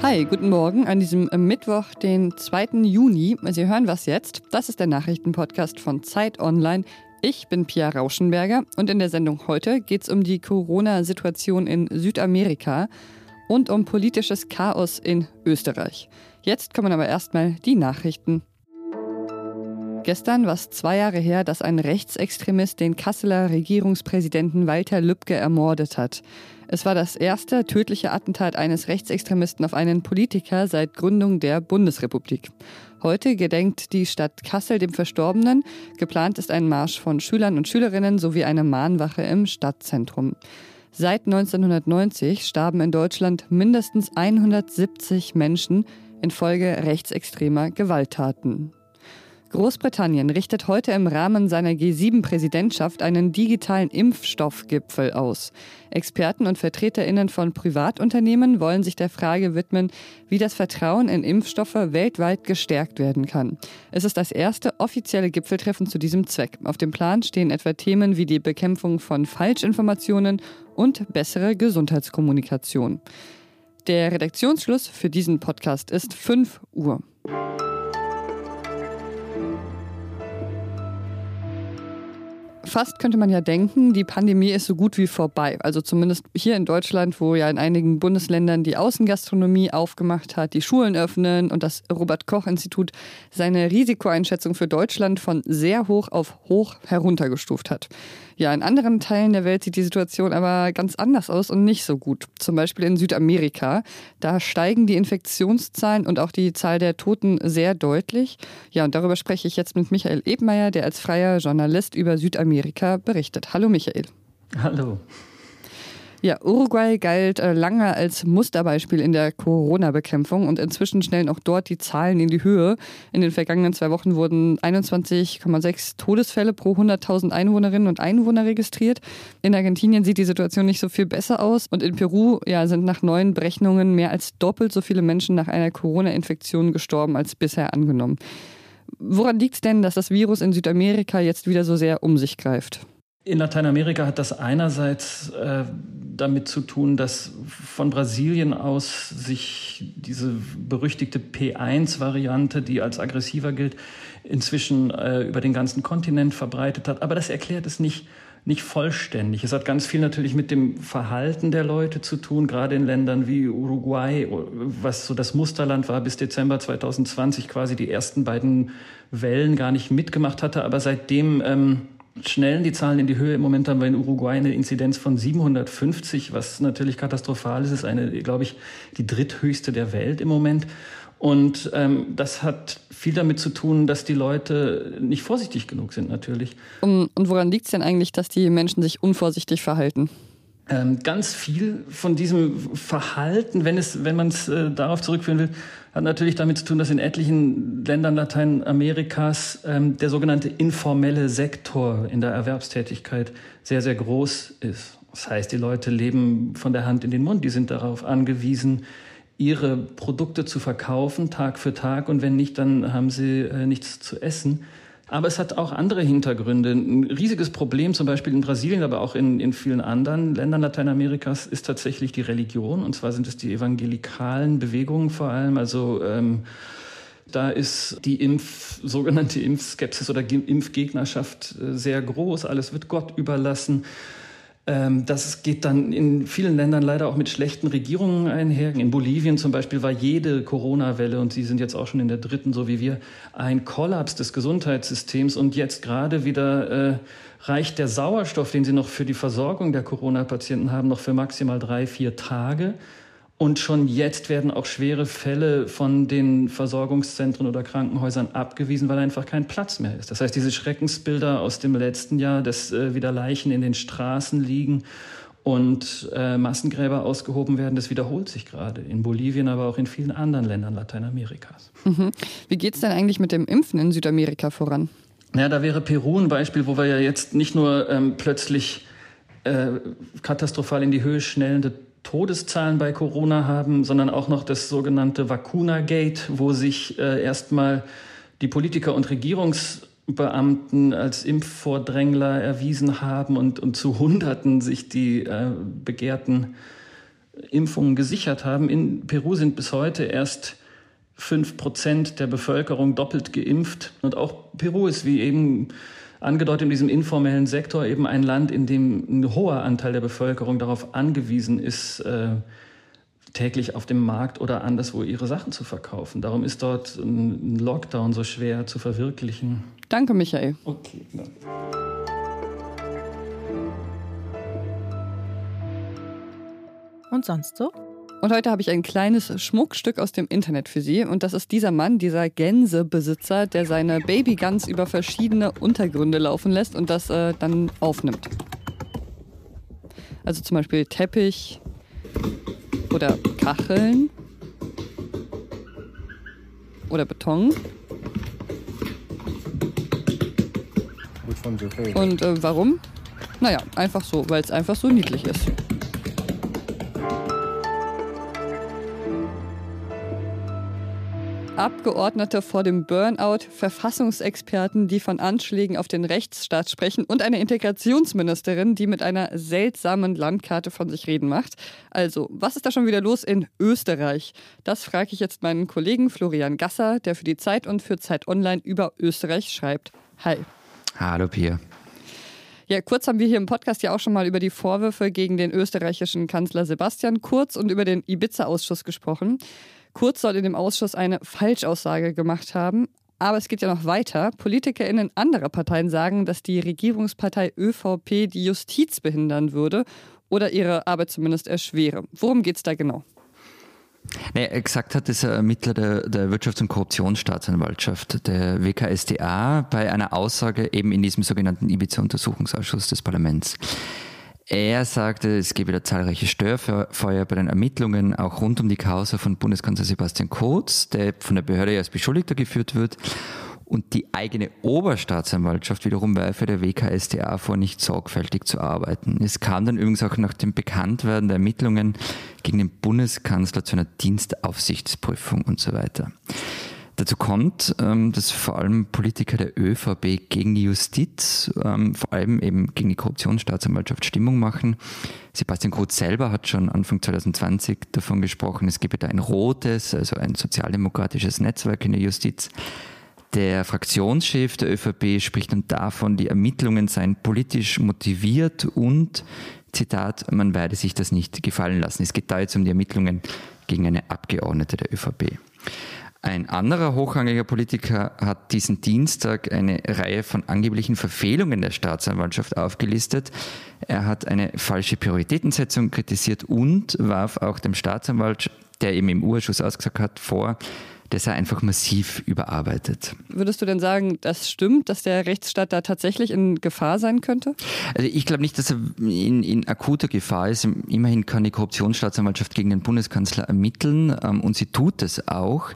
Hi, guten Morgen an diesem Mittwoch, den 2. Juni. Sie hören was jetzt? Das ist der Nachrichtenpodcast von Zeit Online. Ich bin Pia Rauschenberger und in der Sendung heute geht es um die Corona-Situation in Südamerika und um politisches Chaos in Österreich. Jetzt kommen aber erstmal die Nachrichten. Gestern war es zwei Jahre her, dass ein Rechtsextremist den Kasseler Regierungspräsidenten Walter Lübcke ermordet hat. Es war das erste tödliche Attentat eines Rechtsextremisten auf einen Politiker seit Gründung der Bundesrepublik. Heute gedenkt die Stadt Kassel dem Verstorbenen. Geplant ist ein Marsch von Schülern und Schülerinnen sowie eine Mahnwache im Stadtzentrum. Seit 1990 starben in Deutschland mindestens 170 Menschen infolge rechtsextremer Gewalttaten. Großbritannien richtet heute im Rahmen seiner G7-Präsidentschaft einen digitalen Impfstoffgipfel aus. Experten und Vertreterinnen von Privatunternehmen wollen sich der Frage widmen, wie das Vertrauen in Impfstoffe weltweit gestärkt werden kann. Es ist das erste offizielle Gipfeltreffen zu diesem Zweck. Auf dem Plan stehen etwa Themen wie die Bekämpfung von Falschinformationen und bessere Gesundheitskommunikation. Der Redaktionsschluss für diesen Podcast ist 5 Uhr. Fast könnte man ja denken, die Pandemie ist so gut wie vorbei. Also zumindest hier in Deutschland, wo ja in einigen Bundesländern die Außengastronomie aufgemacht hat, die Schulen öffnen und das Robert Koch Institut seine Risikoeinschätzung für Deutschland von sehr hoch auf hoch heruntergestuft hat. Ja, in anderen Teilen der Welt sieht die Situation aber ganz anders aus und nicht so gut. Zum Beispiel in Südamerika. Da steigen die Infektionszahlen und auch die Zahl der Toten sehr deutlich. Ja, und darüber spreche ich jetzt mit Michael Ebmeier, der als freier Journalist über Südamerika berichtet. Hallo Michael. Hallo. Ja, Uruguay galt äh, lange als Musterbeispiel in der Corona-Bekämpfung und inzwischen schnellen auch dort die Zahlen in die Höhe. In den vergangenen zwei Wochen wurden 21,6 Todesfälle pro 100.000 Einwohnerinnen und Einwohner registriert. In Argentinien sieht die Situation nicht so viel besser aus und in Peru ja, sind nach neuen Berechnungen mehr als doppelt so viele Menschen nach einer Corona-Infektion gestorben als bisher angenommen. Woran liegt es denn, dass das Virus in Südamerika jetzt wieder so sehr um sich greift? In Lateinamerika hat das einerseits äh, damit zu tun, dass von Brasilien aus sich diese berüchtigte P1-Variante, die als aggressiver gilt, inzwischen äh, über den ganzen Kontinent verbreitet hat. Aber das erklärt es nicht, nicht vollständig. Es hat ganz viel natürlich mit dem Verhalten der Leute zu tun, gerade in Ländern wie Uruguay, was so das Musterland war bis Dezember 2020, quasi die ersten beiden Wellen gar nicht mitgemacht hatte. Aber seitdem ähm, schnellen die Zahlen in die Höhe. Im Moment haben wir in Uruguay eine Inzidenz von 750, was natürlich katastrophal ist. Es ist eine, glaube ich, die dritthöchste der Welt im Moment. Und ähm, das hat viel damit zu tun, dass die Leute nicht vorsichtig genug sind, natürlich. Und, und woran liegt es denn eigentlich, dass die Menschen sich unvorsichtig verhalten? Ähm, ganz viel von diesem Verhalten, wenn, es, wenn man es äh, darauf zurückführen will, hat natürlich damit zu tun, dass in etlichen Ländern Lateinamerikas ähm, der sogenannte informelle Sektor in der Erwerbstätigkeit sehr, sehr groß ist. Das heißt, die Leute leben von der Hand in den Mund, die sind darauf angewiesen, ihre Produkte zu verkaufen, Tag für Tag, und wenn nicht, dann haben sie äh, nichts zu essen. Aber es hat auch andere Hintergründe. Ein riesiges Problem, zum Beispiel in Brasilien, aber auch in, in vielen anderen Ländern Lateinamerikas, ist tatsächlich die Religion. Und zwar sind es die evangelikalen Bewegungen vor allem. Also ähm, da ist die Impf, sogenannte Impfskepsis oder Impfgegnerschaft äh, sehr groß. Alles wird Gott überlassen. Ähm, das geht dann in vielen Ländern leider auch mit schlechten Regierungen einher. In Bolivien zum Beispiel war jede Corona-Welle, und Sie sind jetzt auch schon in der dritten, so wie wir, ein Kollaps des Gesundheitssystems. Und jetzt gerade wieder äh, reicht der Sauerstoff, den Sie noch für die Versorgung der Corona-Patienten haben, noch für maximal drei, vier Tage. Und schon jetzt werden auch schwere Fälle von den Versorgungszentren oder Krankenhäusern abgewiesen, weil einfach kein Platz mehr ist. Das heißt, diese Schreckensbilder aus dem letzten Jahr, dass äh, wieder Leichen in den Straßen liegen und äh, Massengräber ausgehoben werden, das wiederholt sich gerade in Bolivien, aber auch in vielen anderen Ländern Lateinamerikas. Mhm. Wie geht es denn eigentlich mit dem Impfen in Südamerika voran? Ja, da wäre Peru ein Beispiel, wo wir ja jetzt nicht nur ähm, plötzlich äh, katastrophal in die Höhe schnellende Todeszahlen bei Corona haben, sondern auch noch das sogenannte Vacuna-Gate, wo sich äh, erstmal die Politiker und Regierungsbeamten als Impfvordrängler erwiesen haben und, und zu Hunderten sich die äh, begehrten Impfungen gesichert haben. In Peru sind bis heute erst fünf Prozent der Bevölkerung doppelt geimpft. Und auch Peru ist, wie eben angedeutet, in diesem informellen Sektor eben ein Land, in dem ein hoher Anteil der Bevölkerung darauf angewiesen ist, äh, täglich auf dem Markt oder anderswo ihre Sachen zu verkaufen. Darum ist dort ein Lockdown so schwer zu verwirklichen. Danke, Michael. Okay. Danke. Und sonst so? Und heute habe ich ein kleines Schmuckstück aus dem Internet für Sie. Und das ist dieser Mann, dieser Gänsebesitzer, der seine Babygans über verschiedene Untergründe laufen lässt und das äh, dann aufnimmt. Also zum Beispiel Teppich oder Kacheln oder Beton. Und äh, warum? Naja, einfach so, weil es einfach so niedlich ist. Abgeordnete vor dem Burnout, Verfassungsexperten, die von Anschlägen auf den Rechtsstaat sprechen und eine Integrationsministerin, die mit einer seltsamen Landkarte von sich reden macht. Also, was ist da schon wieder los in Österreich? Das frage ich jetzt meinen Kollegen Florian Gasser, der für die Zeit und für Zeit Online über Österreich schreibt. Hi. Hallo Pia. Ja, kurz haben wir hier im Podcast ja auch schon mal über die Vorwürfe gegen den österreichischen Kanzler Sebastian Kurz und über den Ibiza-Ausschuss gesprochen. Kurz soll in dem Ausschuss eine Falschaussage gemacht haben. Aber es geht ja noch weiter. PolitikerInnen anderer Parteien sagen, dass die Regierungspartei ÖVP die Justiz behindern würde oder ihre Arbeit zumindest erschwere. Worum geht es da genau? Nee, gesagt hat es Ermittler der, der Wirtschafts- und Korruptionsstaatsanwaltschaft, der WKSDA, bei einer Aussage eben in diesem sogenannten Ibiza-Untersuchungsausschuss des Parlaments. Er sagte, es gebe da zahlreiche Störfeuer bei den Ermittlungen, auch rund um die Causa von Bundeskanzler Sebastian Kurz, der von der Behörde als Beschuldigter geführt wird. Und die eigene Oberstaatsanwaltschaft wiederum werfe der WKSDA vor, nicht sorgfältig zu arbeiten. Es kam dann übrigens auch nach dem Bekanntwerden der Ermittlungen gegen den Bundeskanzler zu einer Dienstaufsichtsprüfung und so weiter. Dazu kommt, ähm, dass vor allem Politiker der ÖVP gegen die Justiz, ähm, vor allem eben gegen die Korruptionsstaatsanwaltschaft Stimmung machen. Sebastian Kurz selber hat schon Anfang 2020 davon gesprochen, es gebe da ein rotes, also ein sozialdemokratisches Netzwerk in der Justiz. Der Fraktionschef der ÖVP spricht dann davon, die Ermittlungen seien politisch motiviert und, Zitat, man werde sich das nicht gefallen lassen. Es geht da jetzt um die Ermittlungen gegen eine Abgeordnete der ÖVP. Ein anderer hochrangiger Politiker hat diesen Dienstag eine Reihe von angeblichen Verfehlungen der Staatsanwaltschaft aufgelistet. Er hat eine falsche Prioritätensetzung kritisiert und warf auch dem Staatsanwalt, der eben im Urschuss ausgesagt hat, vor, der sei einfach massiv überarbeitet. Würdest du denn sagen, das stimmt, dass der Rechtsstaat da tatsächlich in Gefahr sein könnte? Also ich glaube nicht, dass er in, in, akuter Gefahr ist. Immerhin kann die Korruptionsstaatsanwaltschaft gegen den Bundeskanzler ermitteln ähm, und sie tut es auch.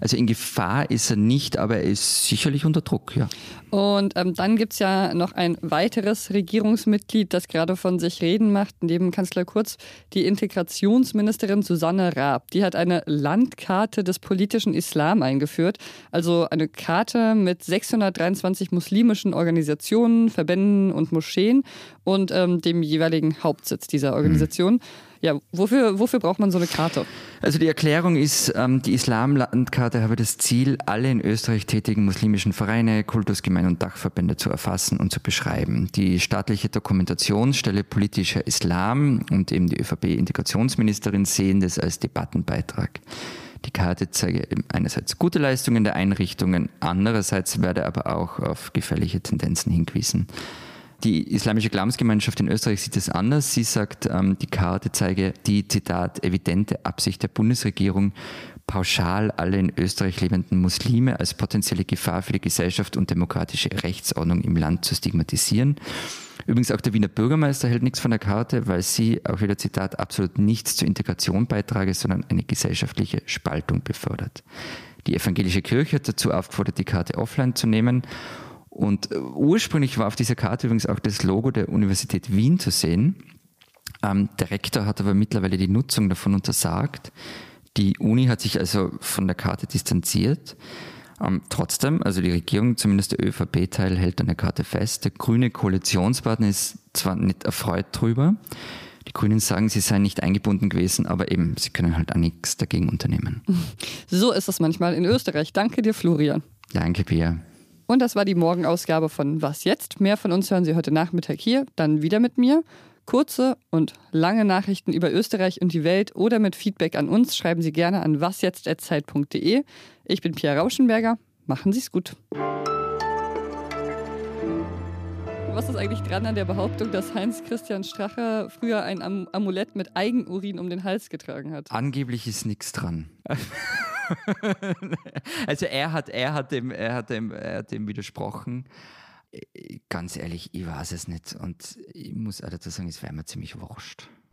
Also in Gefahr ist er nicht, aber er ist sicherlich unter Druck, ja. Und ähm, dann gibt es ja noch ein weiteres Regierungsmitglied, das gerade von sich reden macht, neben Kanzler Kurz, die Integrationsministerin Susanne Raab. Die hat eine Landkarte des politischen Islam eingeführt, also eine Karte mit 623 muslimischen Organisationen, Verbänden und Moscheen und ähm, dem jeweiligen Hauptsitz dieser Organisation. Mhm. Ja, wofür, wofür braucht man so eine Karte? Also die Erklärung ist, ähm, die Islamlandkarte habe das Ziel, alle in Österreich tätigen muslimischen Vereine, Kultusgemeinden und Dachverbände zu erfassen und zu beschreiben. Die staatliche Dokumentationsstelle politischer Islam und eben die ÖVP-Integrationsministerin sehen das als Debattenbeitrag. Die Karte zeige einerseits gute Leistungen der Einrichtungen, andererseits werde aber auch auf gefährliche Tendenzen hingewiesen. Die islamische Glaubensgemeinschaft in Österreich sieht es anders. Sie sagt, ähm, die Karte zeige die, Zitat, evidente Absicht der Bundesregierung, pauschal alle in Österreich lebenden Muslime als potenzielle Gefahr für die Gesellschaft und demokratische Rechtsordnung im Land zu stigmatisieren. Übrigens auch der Wiener Bürgermeister hält nichts von der Karte, weil sie, auch wieder Zitat, absolut nichts zur Integration beitrage, sondern eine gesellschaftliche Spaltung befördert. Die evangelische Kirche hat dazu aufgefordert, die Karte offline zu nehmen und äh, ursprünglich war auf dieser Karte übrigens auch das Logo der Universität Wien zu sehen. Ähm, der Rektor hat aber mittlerweile die Nutzung davon untersagt. Die Uni hat sich also von der Karte distanziert. Ähm, trotzdem, also die Regierung, zumindest der ÖVP-Teil, hält an der Karte fest. Der grüne Koalitionspartner ist zwar nicht erfreut drüber. Die Grünen sagen, sie seien nicht eingebunden gewesen, aber eben, sie können halt auch nichts dagegen unternehmen. So ist es manchmal in Österreich. Danke dir, Florian. Danke, Pia. Und das war die Morgenausgabe von Was jetzt? Mehr von uns hören Sie heute Nachmittag hier, dann wieder mit mir. Kurze und lange Nachrichten über Österreich und die Welt oder mit Feedback an uns schreiben Sie gerne an wasjetzt.zeit.de. Ich bin Pia Rauschenberger. Machen Sie es gut. Was ist eigentlich dran an der Behauptung, dass Heinz Christian Strache früher ein Am Amulett mit Eigenurin um den Hals getragen hat? Angeblich ist nichts dran. also er hat, er hat dem, er hat dem, er hat dem widersprochen. Ganz ehrlich, ich weiß es nicht. Und ich muss auch dazu sagen, es wäre mir ziemlich wurscht.